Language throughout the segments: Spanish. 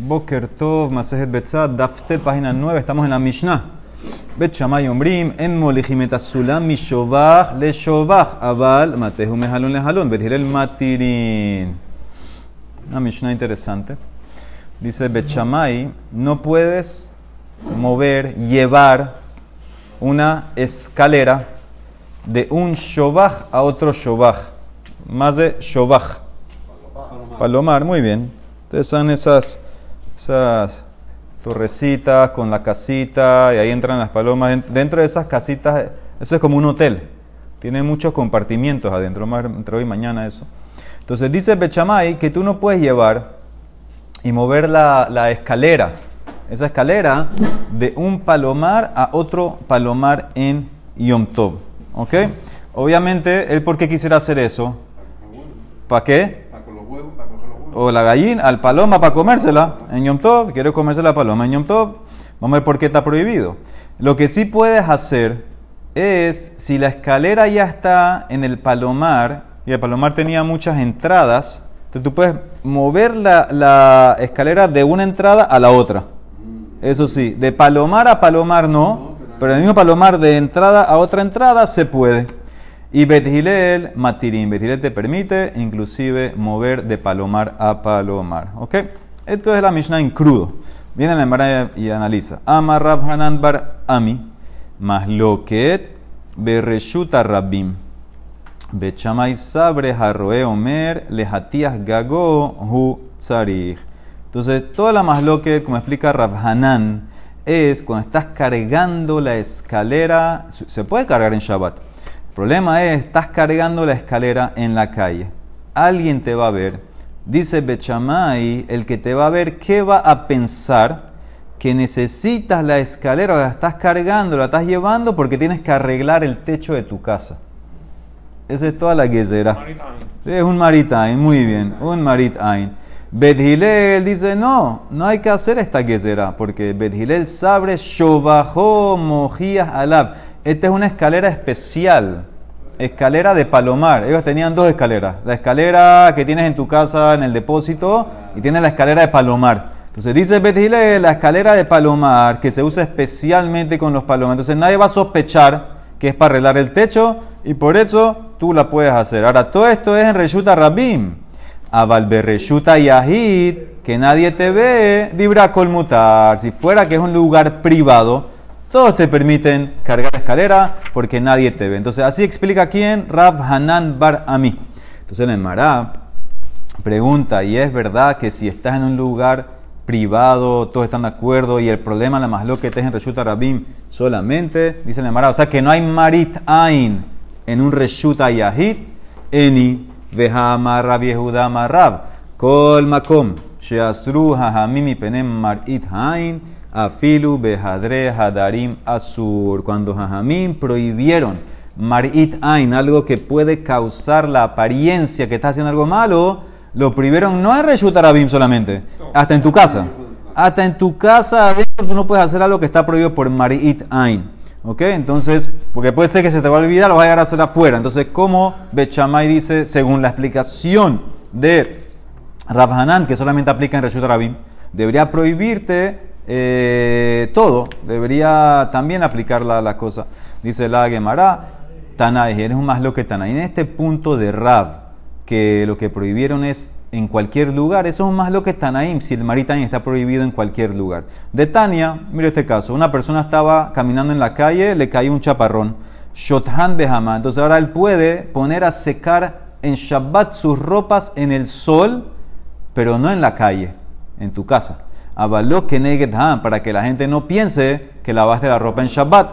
Boker Tov, Masejet Betzad, Daftet, página 9, estamos en la Mishnah. Bet Shamay Ombrim, En Molijimet Sulam, Mishovach, Le Shovach, Aval, Matehu Lehalon, Bet Hirel Matirin. Una Mishnah interesante. Dice Bet no puedes mover, llevar una escalera de un Shovach a otro Shovach. Más de Shovach. Palomar, muy bien. Entonces son esas, esas torrecitas con la casita y ahí entran las palomas. Dentro de esas casitas, eso es como un hotel. Tiene muchos compartimientos adentro, más entre hoy y mañana eso. Entonces dice Bechamay que tú no puedes llevar y mover la, la escalera, esa escalera, de un palomar a otro palomar en Yom Tov. ¿Ok? Obviamente, ¿él por qué quisiera hacer eso? ¿Para qué? O la gallina, al paloma para comérsela en Yom Tov, quiero comerse la paloma en Yom Tov, vamos a ver por qué está prohibido. Lo que sí puedes hacer es, si la escalera ya está en el palomar, y el palomar tenía muchas entradas, entonces tú puedes mover la, la escalera de una entrada a la otra. Eso sí, de palomar a palomar no, pero el mismo palomar de entrada a otra entrada se puede. Y Bethilel Matirim. Bethilel te permite inclusive mover de palomar a palomar. ¿Ok? Esto es la Mishnah en crudo. Viene la Emara y analiza. Amar Hanan Bar Ami. Mahloket Bereshuta Rabim. Bechamay Sabre Harroe Omer Lehatias Gago Hu Tzarich. Entonces, toda la Mahloket, como explica Rab Hanan, es cuando estás cargando la escalera. Se puede cargar en Shabbat problema es, estás cargando la escalera en la calle. Alguien te va a ver. Dice Bechamay, el que te va a ver, ¿qué va a pensar? Que necesitas la escalera, la estás cargando, la estás llevando porque tienes que arreglar el techo de tu casa. Esa es toda la guesera. Es un maritain, muy bien, un maritain. Bedhilel dice, no, no hay que hacer esta guesera, porque Bedhilel sabe shobajo mojías alab. Esta es una escalera especial, escalera de palomar. Ellos tenían dos escaleras. La escalera que tienes en tu casa en el depósito y tienes la escalera de palomar. Entonces dice Betile, la escalera de palomar que se usa especialmente con los palomas. Entonces nadie va a sospechar que es para arreglar el techo y por eso tú la puedes hacer. Ahora, todo esto es en Reshuta Rabim. A Reshuta Yahid, que nadie te ve, dibra colmutar. Si fuera que es un lugar privado, todos te permiten cargar escalera porque nadie te ve. Entonces, así explica quién, Rav Hanan Bar Ami. Entonces, el Mará pregunta, ¿y es verdad que si estás en un lugar privado, todos están de acuerdo y el problema, la más lo que es en Reshuta Rabim solamente, dice el Mará, o sea que no hay Marit Ain en un Reshuta Yahid, Eni, Vehama Rab Yehuda Kol Makom, Sheasru Hahamimi Penem Marit Ain, Afilu behadre hadarim asur. Cuando Jajamín prohibieron marit ain, algo que puede causar la apariencia que está haciendo algo malo, lo prohibieron no en Reshut Arabim solamente, hasta en tu casa. Hasta en tu casa tú no puedes hacer algo que está prohibido por marit ain. ¿Ok? Entonces, porque puede ser que se te va a olvidar, lo vas a llegar a hacer afuera. Entonces, como Bechamay dice, según la explicación de Rabhanan, que solamente aplica en Reshut Arabim, debería prohibirte eh, todo, debería también aplicar la, cosa. Dice la Gemara, Tanay, eres un más lo que Tanay. En este punto de Rab, que lo que prohibieron es en cualquier lugar, eso es más lo que Tanaim, si el maritain está prohibido en cualquier lugar. De Tania, mire este caso, una persona estaba caminando en la calle, le cayó un chaparrón, Shothan Behama, entonces ahora él puede poner a secar en Shabbat sus ropas en el sol, pero no en la calle, en tu casa. Avaló que para que la gente no piense que lavaste la ropa en Shabbat.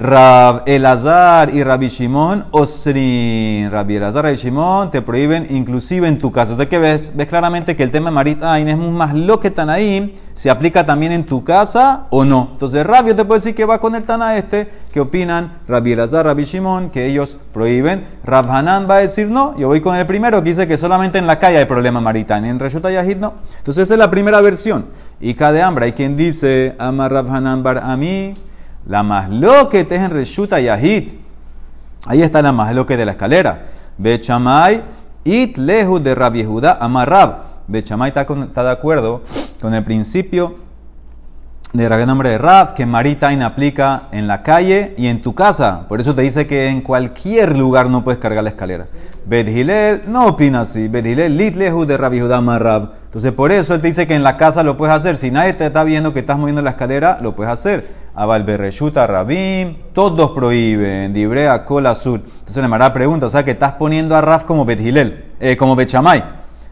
Rab Elazar y Rabbi Shimon Osrin. Rabbi Elazar y Rabbi Shimon te prohíben inclusive en tu caso. ¿De qué ves? Ves claramente que el tema de Marit Ain es más lo que ahí se aplica también en tu casa o no. Entonces Rabbi te puede decir que va con el Tana este, que opinan Rabbi Elazar, Rabbi Shimon, que ellos prohíben. Rab Hanan va a decir no, yo voy con el primero que dice que solamente en la calle hay problema Marit Ain, en Reshuta Yahid no. Entonces esa es la primera versión. Y cada hambre hay quien dice, ama Rab Hanan bar mí la más que te es en Reshuta Yahid. Ahí está la más que de la escalera. Bechamay, it lehu de Rabbi Yehuda amarrab. Bechamay está, está de acuerdo con el principio de Rabbi nombre de Raf, que Maritain aplica en la calle y en tu casa. Por eso te dice que en cualquier lugar no puedes cargar la escalera. Bet Hillel no opina así. Bet Hillel litlehu de Rabbi Judá Marrab. Entonces por eso él te dice que en la casa lo puedes hacer. Si nadie te está viendo que estás moviendo la escalera, lo puedes hacer. Abal Berreshuta Rabim, todos prohíben. Dibrea Kol Azul. Entonces le hará pregunta, o sea que estás poniendo a Raf como Bet Hillel, eh, como Bechamay.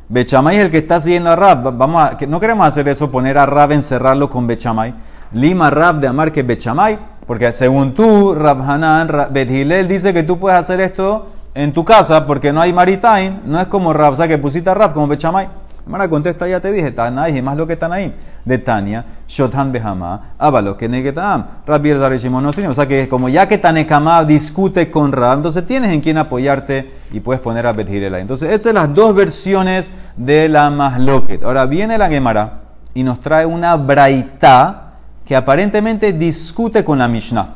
Bechamay es el que está siguiendo a. Va- Vamos a, no queremos hacer eso, poner a Rab, encerrarlo con Bechamay. Lima Rab de Amar que Bechamay. Porque según tú, Rab Hanan, Rab- Bet Hillel dice que tú puedes hacer esto en tu casa porque no hay Maritain. No es como Rab, o sea que pusiste a Rab como Bechamay. Mara contesta, ya te dije, Tanaí, y más lo que ahí. De Tania, Shothan Behama, Ábalo, que Negetam, Rabbi Shimon. O sea que como ya que Tanekama discute con Rab, entonces tienes en quién apoyarte y puedes poner a Bet Hillel ahí. Entonces, esas son las dos versiones de la Mahloket. Ahora viene la Gemara y nos trae una Braita que aparentemente discute con la Mishnah.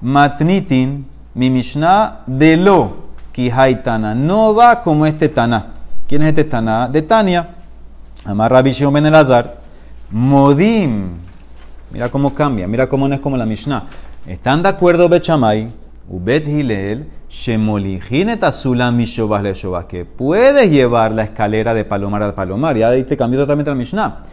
Matnitin, mi Mishnah de lo, Kihaitana. No va como este Taná. ¿Quién es este Taná? De Tania. Amar Rabbi Shimon ben Elazar. Modim. Mira cómo cambia, mira cómo no es como la Mishnah. Están de acuerdo Bechamay, Ubet Hilel, Shemolijin et Azulam Mishobah le Shobah, que puedes llevar la escalera de palomar al palomar. Ya ahí te cambió totalmente la Mishnah.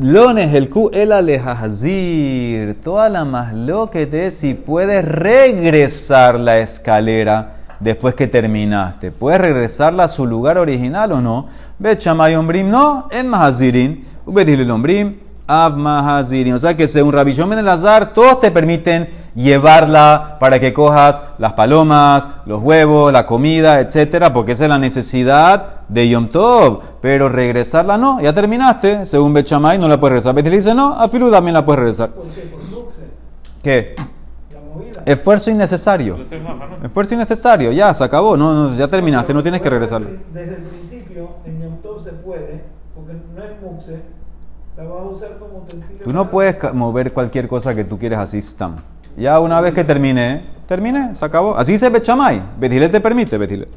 Lones el Q el alejazir. Toda la más lo que te si puedes regresar la escalera después que terminaste. ¿Puedes regresarla a su lugar original o no? Bet Shamay Ombrim, no, en Mahazirin. Av Mahazirin. O sea que según Rabbi Shimon ben Elazar, todos te permiten llevarla para que cojas las palomas, los huevos, la comida, etcétera, porque esa es la necesidad de Yom Tov. Pero regresarla no, ya terminaste. Según Bet Shammai, no la puedes regresar. Bet Hillel dice no, a Filu también la puedes regresar. ¿Por qué? Por luxe, ¿Qué? la movida. Esfuerzo innecesario. Esfuerzo innecesario, ya se acabó, no, no, ya terminaste, no tienes que regresarla. Desde el principio, en Yom Tov se puede, porque no es muxe, la vas a usar como utensilio. Tú no puedes mover cualquier cosa que tú quieras así, stam. Ya una vez que termine, termine, se acabó. Así dice Bechamay. Betile te permite, Betile.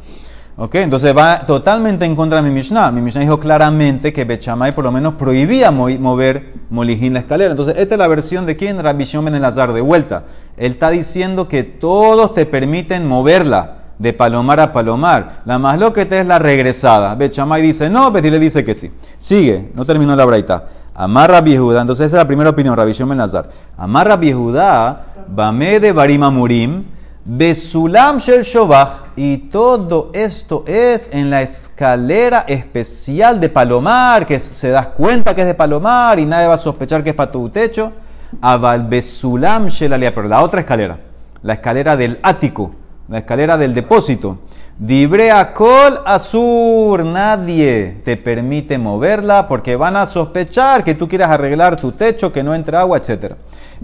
Ok, entonces va totalmente en contra de mi Mishnah. Mi Mishnah dijo claramente que Bechamay por lo menos prohibía mo- mover Molijín la escalera. Entonces, esta es la versión de quién? Rabbi Shimon ben Elazar, de vuelta. Él está diciendo que todos te permiten moverla de palomar a palomar. La más lo que te es la regresada. Bechamay dice no, Betile dice que sí. Sigue, no terminó la braita. Amarra Judá, entonces esa es la primera opinión, Rabbi Shimon ben Elazar. Amarra Judá, Bame de Barima Murim, Besulam Shel Shobach, y todo esto es en la escalera especial de Palomar, que se das cuenta que es de Palomar y nadie va a sospechar que es para tu techo. Aval Besulam Shel Aliyah, pero la otra escalera, la escalera del ático, la escalera del depósito. Dibrea Kol Azur, nadie te permite moverla porque van a sospechar que tú quieras arreglar tu techo, que no entre agua, etc.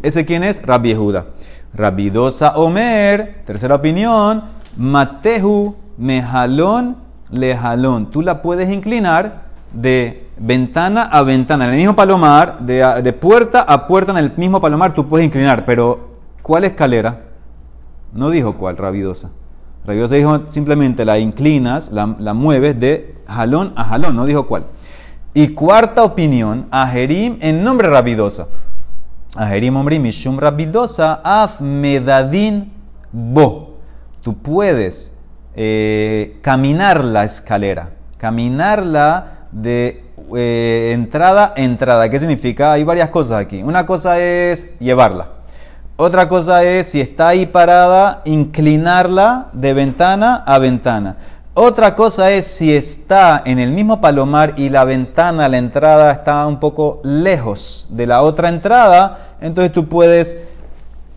¿Ese quién es? Rabbi Yehuda. Rabidosa Omer, tercera opinión, Matehu Mejalón Lejalón. Tú la puedes inclinar de ventana a ventana, en el mismo palomar, de, de puerta a puerta en el mismo palomar, tú puedes inclinar, pero ¿cuál escalera? No dijo cuál, Rabidosa. Rabidosa dijo simplemente la inclinas, la, mueves de jalón a jalón, no dijo cuál. Y cuarta opinión, Ajerim en nombre Rabidosa. Ajerim hombre mishum Rabidosa af medadin bo. Tú puedes eh, caminar la escalera, caminarla de eh, entrada a entrada. ¿Qué significa? Hay varias cosas aquí. Una cosa es llevarla. Otra cosa es, si está ahí parada, inclinarla de ventana a ventana. Otra cosa es si está en el mismo palomar y la ventana, la entrada está un poco lejos de la otra entrada, entonces tú puedes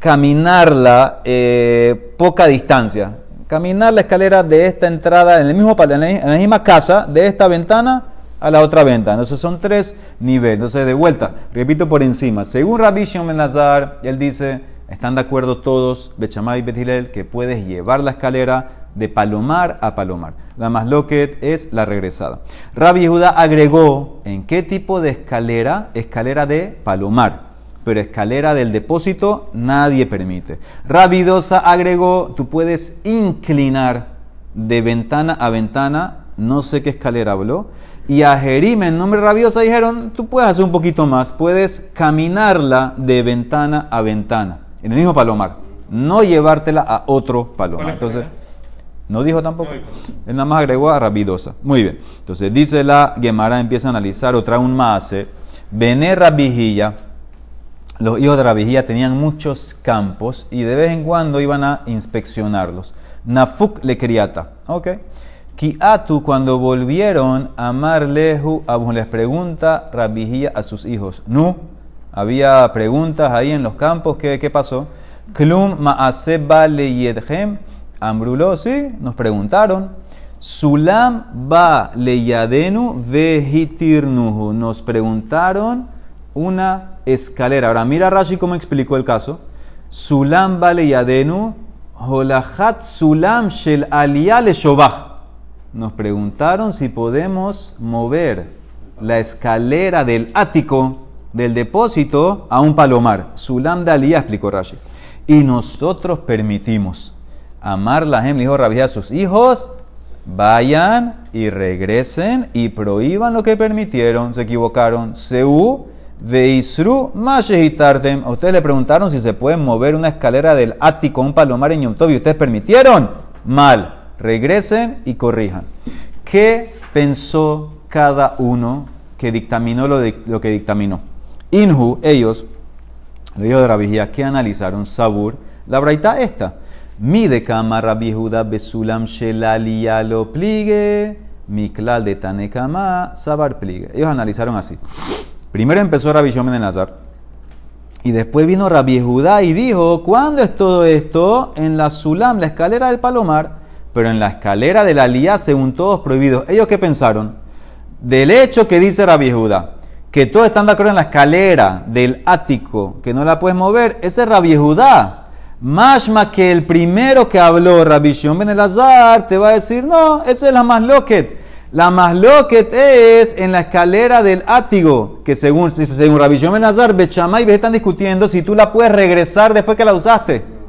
caminarla eh, poca distancia. Caminar la escalera de esta entrada en, el mismo, en la misma casa, de esta ventana a la otra ventana. Entonces son tres niveles. Entonces, de vuelta, repito por encima. Según Rabbi Shimon él dice, están de acuerdo todos, Bechamay y Betilel, que puedes llevar la escalera de palomar a palomar. La más loquet es la regresada. Rabbi Yehuda agregó, ¿en qué tipo de escalera? Escalera de palomar. Pero escalera del depósito nadie permite. Rabidosa agregó, tú puedes inclinar de ventana a ventana, no sé qué escalera habló, Y a Jerim, en nombre rabiosa, dijeron, tú puedes hacer un poquito más, puedes caminarla de ventana a ventana, en el mismo palomar, no llevártela a otro palomar. Entonces, no dijo tampoco. Él nada más agregó a Rabidosa. Muy bien. Entonces dice la Gemara, empieza a analizar otra un maase. Bené Rabijilla. Los hijos de Rabijilla tenían muchos campos y de vez en cuando iban a inspeccionarlos. Nafuk le criata. Ok. Kiatu, cuando volvieron a Marlehu, les pregunta Rabijilla a sus hijos. No, había preguntas ahí en los campos. ¿Qué, qué pasó? Klum maaseba le yedhem Ambruló, sí, nos preguntaron. Sulam ba leyadenu vehitirnuhu. Nos preguntaron una escalera. Ahora mira Rashi cómo explicó el caso. Sulam ba leyadenu holachat sulam shel aliyah Nos preguntaron si podemos mover la escalera del ático del depósito a un palomar. Sulam aliyah, explicó Rashi. Y nosotros permitimos. Amar la le dijo Rabí a sus hijos, vayan y regresen y prohíban lo que permitieron, se equivocaron. Seu veisru mashehitartem. A ustedes le preguntaron si se pueden mover una escalera del ático un palomar en Yom y ustedes permitieron. Mal. Regresen y corrijan. ¿Qué pensó cada uno que dictaminó lo, lo que dictaminó? Inhu, ellos, lo dijo de Rabijía, que analizaron Sabur, la braita esta. Mi de cama Rabbi Judá besulam shelalia lo pligue, mi klal de tanekama sabar pligue. Ellos analizaron así. Primero empezó Rabbi Shomen en Azar. Y después vino Rabbi Judá y dijo, ¿cuándo es todo esto? En la Sulam, la escalera del Palomar, pero en la escalera de la Lía, según todos prohibidos. ¿Ellos qué pensaron? Del hecho que dice Rabbi Judá, que todos están de acuerdo en la escalera del ático, que no la puedes mover, ese es Rabbi Judá. Mashma que el primero que habló, Rabbi Shimon ben Elazar, te va a decir, no, esa es la más loquet. La más loquet es en la escalera del átigo, que según, según Rabbi Shimon ben Elazar, Bechamay y están discutiendo si tú la puedes regresar después que la usaste.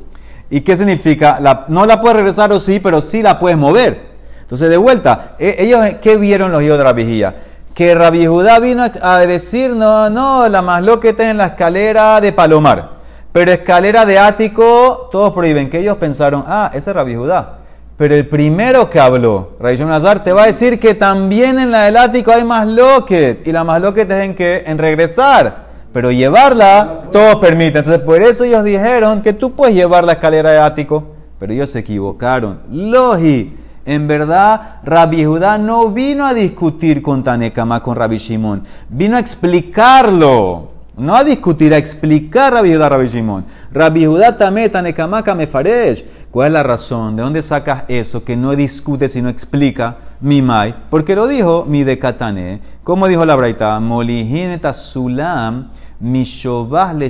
¿Y qué significa? La, no la puedes regresar o sí, pero sí la puedes mover. Entonces, de vuelta, e, ellos, ¿qué vieron los hijos de Rabbi Que Rabbi Judá vino a decir, no, no, la más loquet es en la escalera de Palomar. Pero escalera de ático, todos prohíben. Que ellos pensaron, ah, ese es Rabbi Judá. Pero el primero que habló, Rabbi Nazar, te va a decir que también en la del ático hay más loquet. Y la más loquet es en que en regresar. Pero llevarla, todos permiten. Entonces, por eso ellos dijeron que tú puedes llevar la escalera de ático. Pero ellos se equivocaron. Logi. En verdad, Rabbi Judá no vino a discutir con Tanekama, con Rabbi Shimon. Vino a explicarlo. No a discutir, a explicar Rabbi Judá, Rabbi Shimon. Rabbi Judá tameta nekamaka mefaresh. ¿Cuál es la razón? ¿De dónde sacas eso que no discute sino explica mi mai? Porque lo dijo mi decatane. ¿Cómo dijo la braita? Molihineta sulam mi le.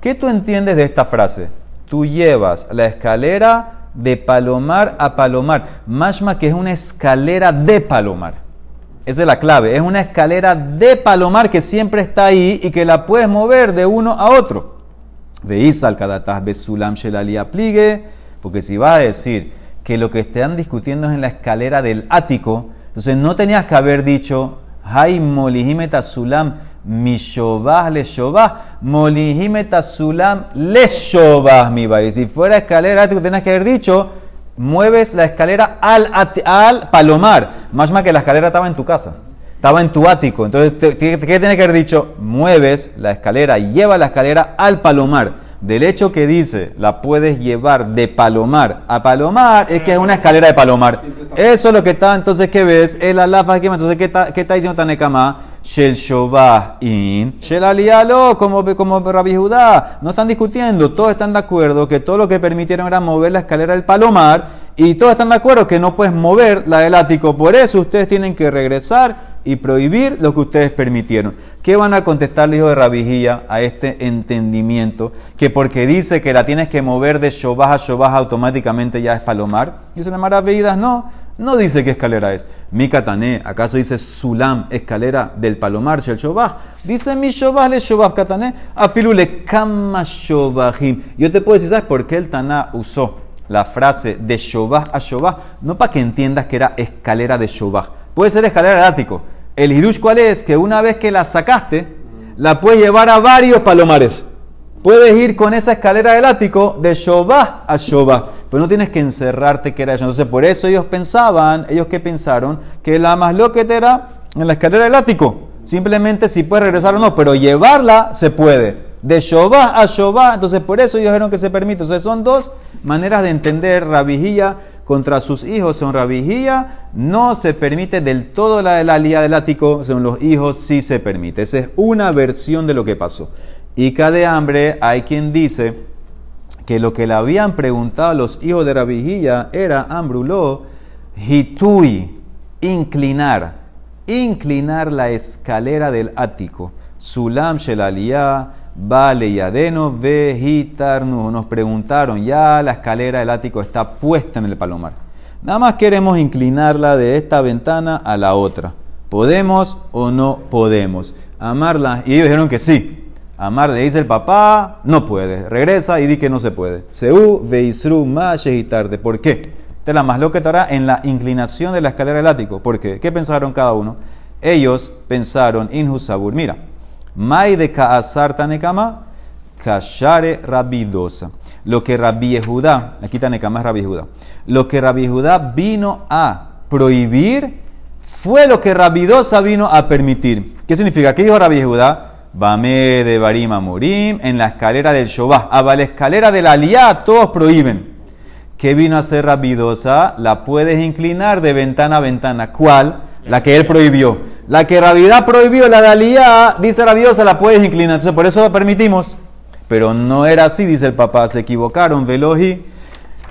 ¿Qué tú entiendes de esta frase? Tú llevas la escalera de palomar a palomar. Mashma que es una escalera de palomar. Esa es la clave. Es una escalera de palomar que siempre está ahí y que la puedes mover de uno a otro. Veis al kadatas besulam shelali apligue, porque si vas a decir que lo que están discutiendo es en la escalera del ático, entonces no tenías que haber dicho, hay molihimeta sulam mishovah le shovah, molihimeta sulam le shovah mi bari. Si fuera escalera ático, tenías que haber dicho, mueves la escalera al, al palomar. Más más que la escalera estaba en tu casa, estaba en tu ático. Entonces, ¿qué tiene que haber dicho? Mueves la escalera, lleva la escalera al palomar. Del hecho que dice, la puedes llevar de palomar a palomar, es que es una escalera de palomar. Eso es lo que está, entonces, ¿qué ves? El alafa, entonces, ¿qué está, qué está diciendo Tanekama? Shel in, Shel Alialo, como, como Rabbi Judá. No están discutiendo, todos están de acuerdo que todo lo que permitieron era mover la escalera del palomar y todos están de acuerdo que no puedes mover la del ático. Por eso ustedes tienen que regresar y prohibir lo que ustedes permitieron. ¿Qué van a contestar el hijo de Rabijía a este entendimiento? Que porque dice que la tienes que mover de Shovah a Shovah automáticamente ya es palomar. Y se llamará veídas, no. No dice qué escalera es. Mi katané, ¿acaso dice sulam, escalera del palomar, shel shobah? Dice mi shobah le shobah katané, afilule kama shobahim. Yo te puedo decir, ¿sabes por qué el Taná usó la frase de shobah a shobah? No para que entiendas que era escalera de shobah. Puede ser escalera de ático. El hidush, ¿cuál es? Que una vez que la sacaste, la puedes llevar a varios palomares. Puedes ir con esa escalera del ático de Shobá a Shobá, pero no tienes que encerrarte que era eso. Entonces, por eso ellos pensaban, ellos que pensaron, que la más loqueta era en la escalera del ático. Simplemente si puedes regresar o no, pero llevarla se puede. De Shobá a Shobá, entonces por eso ellos dijeron que se permite. Entonces son dos maneras de entender Rabijía contra sus hijos. Son Rabijía, no se permite del todo la la lía del ático, según los hijos sí se permite. Esa es una versión de lo que pasó. Y de hambre hay quien dice que lo que le habían preguntado a los hijos de Rabijía era Ambruló, hitui, inclinar, inclinar la escalera del ático. Sulam shelaliyah, vale yadeno, vejitarnu. Nos preguntaron, ya la escalera del ático está puesta en el palomar. Nada más queremos inclinarla de esta ventana a la otra. ¿Podemos o no podemos? Amarla. Y ellos dijeron que sí. Amar le dice el papá, no puede. Regresa y di que no se puede. Seu veisru tarde. ¿Por qué? Es la más loca estará en la inclinación de la escalera del ático. ¿Por qué? ¿Qué pensaron cada uno? Ellos pensaron, inhusabur, mira, mai de kaasar tanekama, kashare rabidosa. Lo que Rabbi Judá, aquí tanekama es Rabbi Judá, lo que Rabbi Judá vino a prohibir fue lo que Rabidosa vino a permitir. ¿Qué significa? ¿Qué dijo Rabbi Judá? Bame de Barima Morim, en la escalera del Shobah. A la escalera de la Aliá todos prohíben. ¿Qué vino a ser rabidosa? La puedes inclinar de ventana a ventana. ¿Cuál? La que él prohibió. La que Ravidad prohibió, la de Aliyah, dice rabidosa, la puedes inclinar. Entonces por eso lo permitimos. Pero no era así, dice el papá. Se equivocaron, Veloji.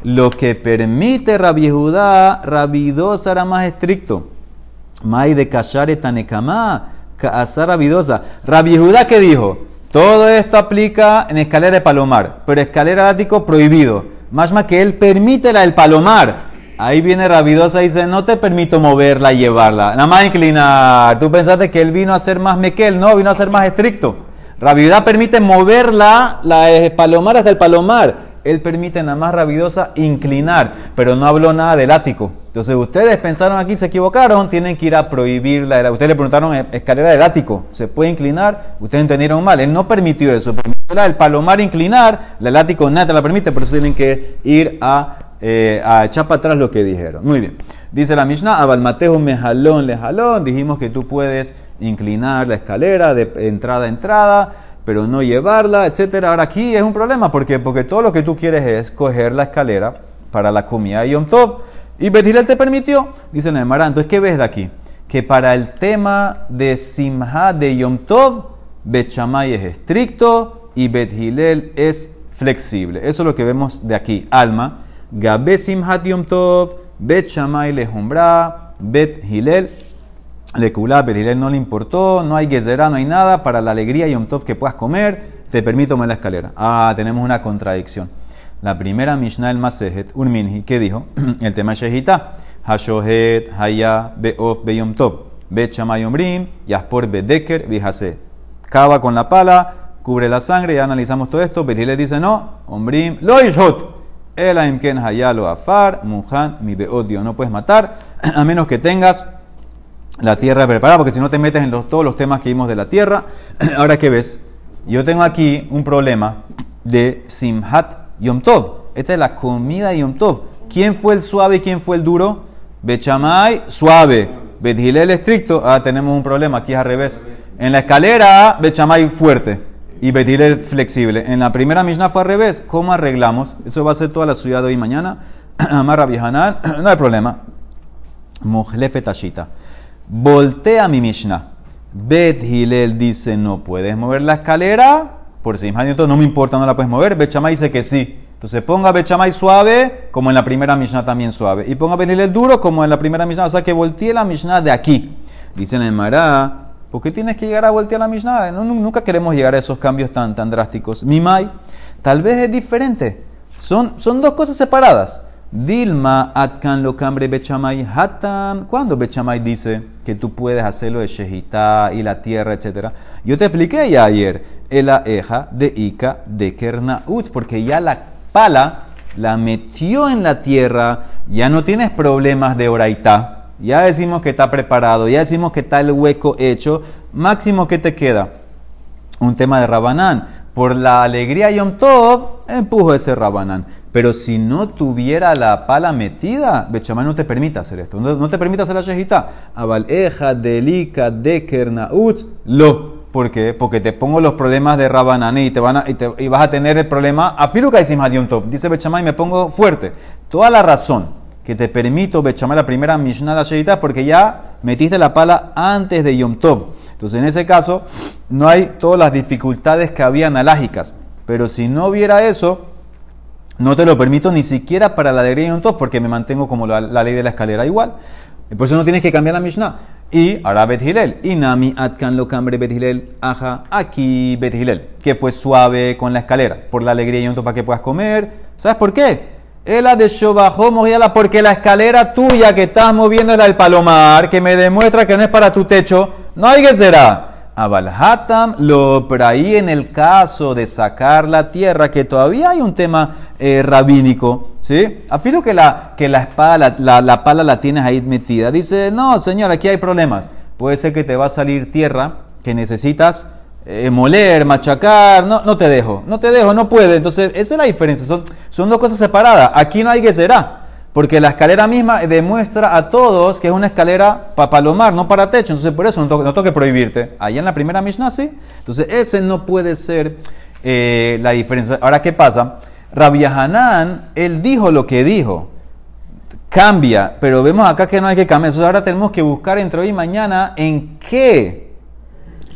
Lo que permite Rabbi Judá, Rabidosa era más estricto. Mai de Kashare Tanekamá Kaasar Rabidosa. Rabbi Judá, ¿qué dijo? Todo esto aplica en escalera de palomar, pero escalera de ático prohibido. Más más que él permite la del palomar. Ahí viene Rabidosa y dice, no te permito moverla y llevarla. Nada más inclinar. Tú pensaste que él vino a ser más mequel, no, vino a ser más estricto. Rabidosa permite moverla, la palomar hasta el palomar él permite nada más rabidosa inclinar, pero no habló nada del ático. Entonces ustedes pensaron aquí, se equivocaron, tienen que ir a prohibirla. Ustedes le preguntaron eh, escalera del ático, ¿se puede inclinar? Ustedes entendieron mal, él no permitió eso, permitió el palomar inclinar, el ático nada te la permite, por eso tienen que ir a, eh, a echar para atrás lo que dijeron. Muy bien. Dice la Mishnah, Abalmatejo me jalón, dijimos que tú puedes inclinar la escalera de entrada a entrada pero no llevarla, etcétera. Ahora aquí es un problema, porque Porque todo lo que tú quieres es coger la escalera para la comida de Yom Tov. Y Betilel te permitió, dice Neymar. Entonces, ¿qué ves de aquí? Que para el tema de Simha de Yom Tov, Bet es estricto y Bet es flexible. Eso es lo que vemos de aquí. Alma, Gabe Simhat Yom Tov, Bet Shammai Lejumbra, Bet Hilel le Betilel no le importó, no hay gezerá, no hay nada para la alegría Yom Tov que puedas comer, te permito tomar la escalera. Ah, tenemos una contradicción. La primera Mishnah del Masejet, un minhi, ¿qué dijo? El tema Shehita. Hashohet, Haya, Beof, Beyom Tov, Bet Shamay Omrim, Yaspor, Bedeker, Vihase. Cava con la pala, cubre la sangre, ya analizamos todo esto. Betilel dice no, Omrim, Lo Ishot. El Aimken Hayalo Afar, Muhan, mi Beodio. No puedes matar a menos que tengas la tierra preparada, porque si no te metes en todos los temas que vimos de la tierra. Ahora, ¿qué ves? Yo tengo aquí un problema de Simhat Yom Tov. Esta es la comida de Yom Tov. ¿Quién fue el suave y quién fue el duro? Bechamay, suave. Bethilel estricto. Ah, tenemos un problema. Aquí es al revés. En la escalera, Bechamay fuerte. Y Bethilel flexible. En la primera Mishnah fue al revés. ¿Cómo arreglamos? Eso va a ser toda la ciudad hoy y mañana. Amarra Viejanal. no hay problema. Mojlefe Tashita. Voltea mi Mishnah. Bet Hilel dice, no puedes mover la escalera. Por si no me importa, no la puedes mover. Bechamay dice que sí. Entonces ponga Bechamay suave, como en la primera Mishnah también suave. Y ponga Bet Hilel duro, como en la primera Mishnah. O sea que voltee la Mishnah de aquí. Dicen en Mará, ¿por qué tienes que llegar a voltear la Mishnah? nunca queremos llegar a esos cambios tan, tan drásticos. Mimay, tal vez es diferente. Son, son dos cosas separadas. Dilma atkan lo cambre bechamay hatam. Cuando bechamay dice que tú puedes hacerlo de shehita y la tierra, etc. Yo te expliqué ya ayer el eja de Ika de Kernaut, porque ya la pala la metió en la tierra, ya no tienes problemas de oraita. Ya decimos que está preparado, ya decimos que está el hueco hecho, máximo que te queda un tema de Rabanán. Por la alegría Yom Tov, empujo ese Rabanán. Pero si no tuviera la pala metida, Bechamay no te permite hacer esto. No, te permite hacer la shejita. Abaleja, delika, deker, naut, lo. ¿Por qué? Porque te pongo los problemas de Rabanán y, te van y, vas a tener el problema. Afiluka y Yom Tov. Dice Bechamay, me pongo fuerte. Toda la razón que te permito Bechamay la primera Mishnah la shejita porque ya metiste la pala antes de Yom Tov. Entonces, en ese caso, no hay todas las dificultades que había analágicas. Pero si no hubiera eso, no te lo permito ni siquiera para la alegría de un porque me mantengo como la, ley de la escalera igual. Y por eso no tienes que cambiar la Mishnah. Y ahora Bet Hilel. Inami Atkan lo cambre Bet Hilel. Aja, aquí Bet Hilel. Que fue suave con la escalera. Por la alegría y un para que puedas comer. ¿Sabes por qué? Ela de Shobajó porque la escalera tuya que estás moviendo es la del palomar, que me demuestra que no es para tu techo no hay que será. Abalhatam lo, pero ahí en el caso de sacar la tierra, que todavía hay un tema eh, rabínico, ¿sí? Afilo que la, que la espada, la, pala la tienes ahí metida. Dice, no, señor, aquí hay problemas. Puede ser que te va a salir tierra que necesitas eh, moler, machacar, no, no te dejo, no te dejo, no puede. Entonces, esa es la diferencia, son, dos cosas separadas. Aquí no hay que será. Porque la escalera misma demuestra a todos que es una escalera para palomar, no para techo. Entonces, por eso no tengo, que prohibirte. Allá en la primera Mishnah sí. Entonces, ese no puede ser eh, la diferencia. Ahora, ¿qué pasa? Rabbi Hanan, él dijo lo que dijo. Cambia, pero vemos acá que no hay que cambiar. Entonces, ahora tenemos que buscar entre hoy y mañana en qué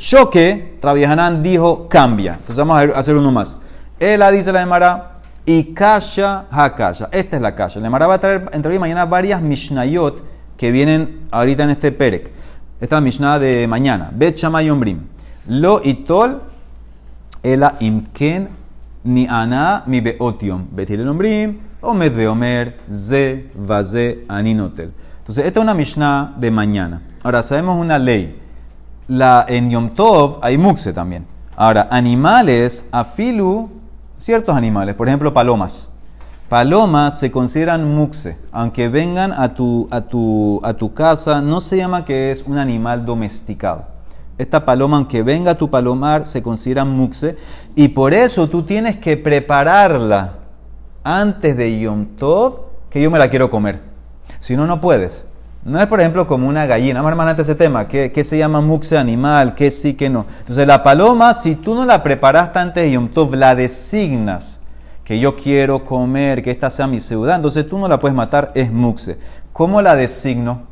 choque Rabbi Hanan dijo cambia. Entonces, vamos a hacer uno más. Él dice la Mara y kasha hakasha. Esta es la kasha. Le va a traer entre hoy y mañana varias mishnayot que vienen ahorita en este perek. Esta es la mishnah de mañana. Bet Shamay Ombrim. Lo itol ela imken ni ana mi beotiom. Betil ombrim o med omer ze vaze aninotel. Entonces, esta es una mishnah de mañana. Ahora, sabemos una ley. La, en Yom Tov hay mukse también. Ahora, animales, afilu ciertos animales, por ejemplo palomas. Palomas se consideran muxe, aunque vengan a tu, a, tu, a tu casa, no se llama que es un animal domesticado. Esta paloma, aunque venga a tu palomar, se considera muxe y por eso tú tienes que prepararla antes de Yom Tov, que yo me la quiero comer. Si no, no puedes. No es, por ejemplo, como una gallina. Vamos a ese tema. ¿Qué, ¿Qué, se llama muxe animal? ¿Qué sí, qué no? Entonces, la paloma, si tú no la preparaste antes de Yom Tov, la designas que yo quiero comer, que esta sea mi ciudad, entonces tú no la puedes matar, es muxe. ¿Cómo la designo?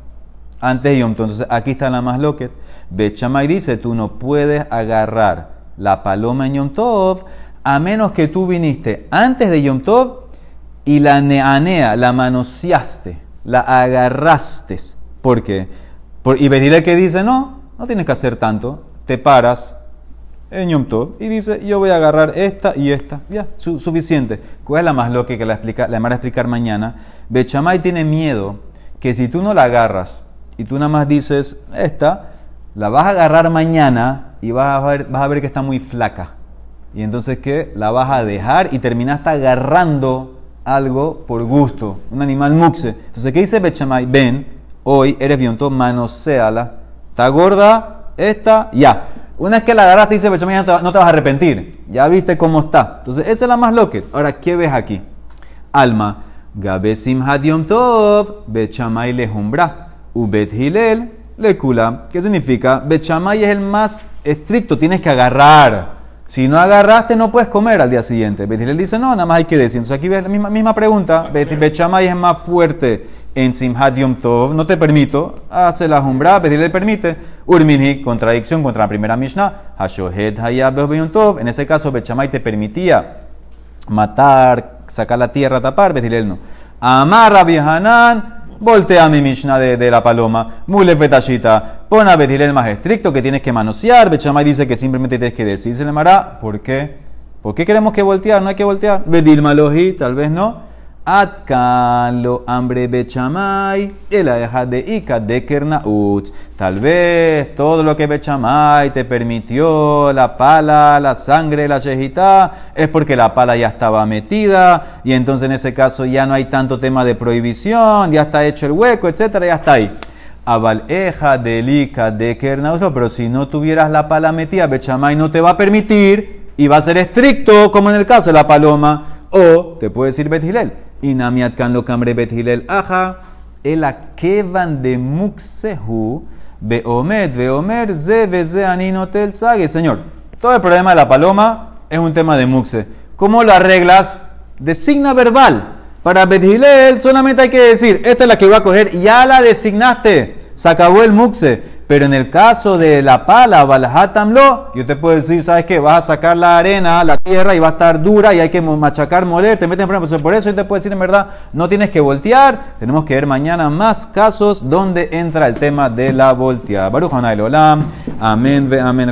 Antes de Yom Tov. Entonces, aquí está la más loquet. Bechamay dice, tú no puedes agarrar la paloma en Yom Tov a menos que tú viniste antes de Yom Tov y la neanea, la manoseaste la agarraste. ¿Por qué? Y el que dice, no, no tienes que hacer tanto. Te paras en Yom Tov y dice, yo voy a agarrar esta y esta. Ya, suficiente. ¿Cuál es la más loca que la, explica, la van a explicar mañana? Bechamay tiene miedo que si tú no la agarras y tú nada más dices, esta, la vas a agarrar mañana y vas a ver, vas a ver que está muy flaca. Y entonces, ¿qué? La vas a dejar y terminaste agarrando algo por gusto, un animal muxe. Entonces, ¿qué dice Bechamay? Ven, hoy eres bionto, manoseala. ¿Está gorda? Esta, ya. Una vez que la agarraste, dice Bechamay, no te, vas a arrepentir. Ya viste cómo está. Entonces, esa es la más loca. Ahora, ¿qué ves aquí? Alma, Gabesim Hadiom Tov, Bechamay lejumbra, Ubet Hilel, Lekula. ¿Qué significa? Bechamay es el más estricto, tienes que agarrar. Si no agarraste, no puedes comer al día siguiente. Betilel dice, no, nada más hay que decir. Entonces aquí ves la misma, misma pregunta. Bechamay es más fuerte en Simhat Yom Tov. No te permito. Hace la jumbra. Betilel le permite. Urminhi, contradicción contra la primera Mishnah. Hashohet Hayab Yom Tov. En ese caso, Bechamay te permitía matar, sacar la tierra, tapar. Betilel no. Amar Rabbi Hanan voltea mi Mishnah de, la paloma, mule fetashita, pon a Betil el más estricto que tienes que manosear, Bechamay dice que simplemente tienes que decir, se le mará, ¿por qué? ¿Por qué queremos que voltear? No hay que voltear. Bedil maloji, tal vez no. Atkan lo hambre bechamay, el de Ika de Kernaut. Tal vez todo lo que bechamay te permitió, la pala, la sangre, la shejita, es porque la pala ya estaba metida y entonces en ese caso ya no hay tanto tema de prohibición, ya está hecho el hueco, etcétera, ya está ahí. Abal eja delica de kernauso, pero si no tuvieras la pala metida, Bechamay no te va a permitir y va a ser estricto, como en el caso de la paloma. O te puede decir Bethilel, inamiat kan lo cambre Bethilel aja, el akevan de muxehu, beomet, beomer, ze, beze, aninotel, sague. Señor, todo el problema de la paloma es un tema de muxe. ¿Cómo lo arreglas? Designa verbal. Para Bethilel solamente hay que decir, esta es la que voy a coger, ya la designaste, se acabó el muxe. Pero en el caso de la pala, balahatamlo, yo te puedo decir, ¿sabes qué? Vas a sacar la arena, la tierra y va a estar dura y hay que machacar, moler, te meten en. Por eso yo te puedo decir, en verdad, no tienes que voltear. Tenemos que ver mañana más casos donde entra el tema de la volteada. Baruch Olam. Amén, amén.